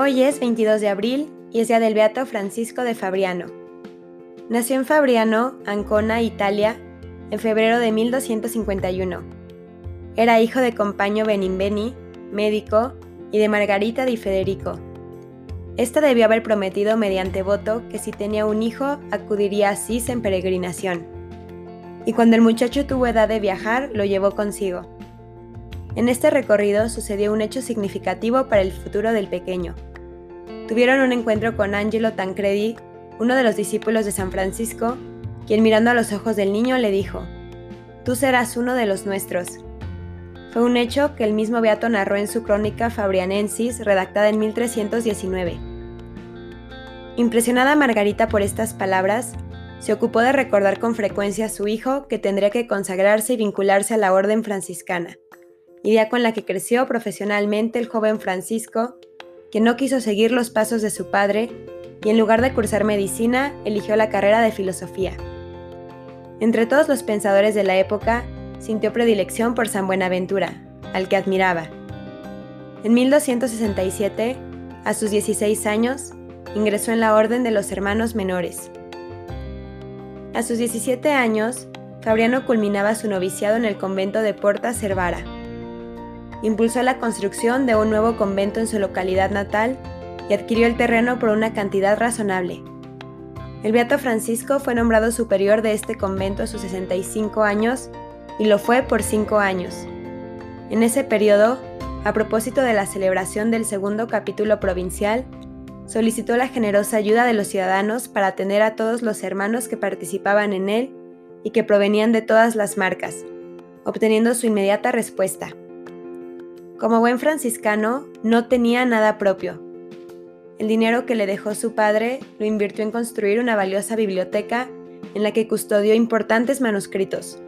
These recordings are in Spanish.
Hoy es 22 de abril y es día del Beato Francisco de Fabriano. Nació en Fabriano, Ancona, Italia, en febrero de 1251. Era hijo de Compaño Benimbeni, médico, y de Margarita di Federico. Esta debió haber prometido mediante voto que si tenía un hijo acudiría a Cis en peregrinación. Y cuando el muchacho tuvo edad de viajar, lo llevó consigo. En este recorrido sucedió un hecho significativo para el futuro del pequeño. Tuvieron un encuentro con Angelo Tancredi, uno de los discípulos de San Francisco, quien mirando a los ojos del niño le dijo, Tú serás uno de los nuestros. Fue un hecho que el mismo Beato narró en su crónica Fabrianensis, redactada en 1319. Impresionada Margarita por estas palabras, se ocupó de recordar con frecuencia a su hijo que tendría que consagrarse y vincularse a la orden franciscana idea con la que creció profesionalmente el joven Francisco, que no quiso seguir los pasos de su padre y en lugar de cursar medicina, eligió la carrera de filosofía. Entre todos los pensadores de la época, sintió predilección por San Buenaventura, al que admiraba. En 1267, a sus 16 años, ingresó en la Orden de los Hermanos Menores. A sus 17 años, Fabriano culminaba su noviciado en el convento de Porta Cervara impulsó la construcción de un nuevo convento en su localidad natal y adquirió el terreno por una cantidad razonable. El Beato Francisco fue nombrado superior de este convento a sus 65 años y lo fue por cinco años. En ese periodo, a propósito de la celebración del segundo capítulo provincial, solicitó la generosa ayuda de los ciudadanos para atender a todos los hermanos que participaban en él y que provenían de todas las marcas, obteniendo su inmediata respuesta. Como buen franciscano, no tenía nada propio. El dinero que le dejó su padre lo invirtió en construir una valiosa biblioteca en la que custodió importantes manuscritos.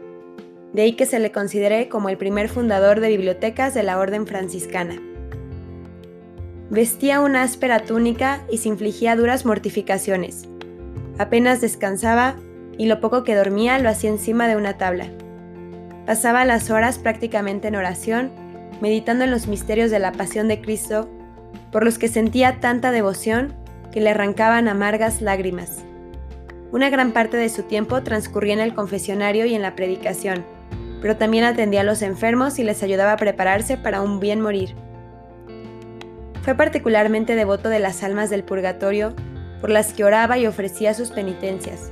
De ahí que se le considere como el primer fundador de bibliotecas de la orden franciscana. Vestía una áspera túnica y se infligía duras mortificaciones. Apenas descansaba y lo poco que dormía lo hacía encima de una tabla. Pasaba las horas prácticamente en oración meditando en los misterios de la pasión de Cristo, por los que sentía tanta devoción que le arrancaban amargas lágrimas. Una gran parte de su tiempo transcurría en el confesionario y en la predicación, pero también atendía a los enfermos y les ayudaba a prepararse para un bien morir. Fue particularmente devoto de las almas del purgatorio, por las que oraba y ofrecía sus penitencias.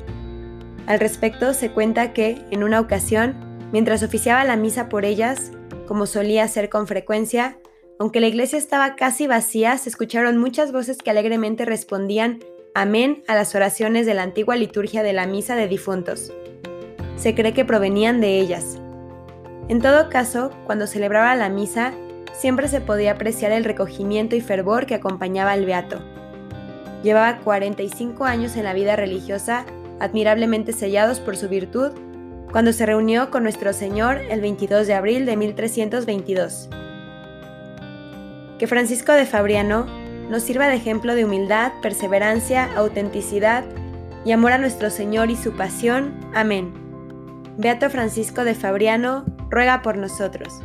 Al respecto se cuenta que, en una ocasión, mientras oficiaba la misa por ellas, como solía hacer con frecuencia, aunque la iglesia estaba casi vacía, se escucharon muchas voces que alegremente respondían amén a las oraciones de la antigua liturgia de la misa de difuntos. Se cree que provenían de ellas. En todo caso, cuando celebraba la misa, siempre se podía apreciar el recogimiento y fervor que acompañaba al beato. Llevaba 45 años en la vida religiosa, admirablemente sellados por su virtud cuando se reunió con nuestro Señor el 22 de abril de 1322. Que Francisco de Fabriano nos sirva de ejemplo de humildad, perseverancia, autenticidad y amor a nuestro Señor y su pasión. Amén. Beato Francisco de Fabriano, ruega por nosotros.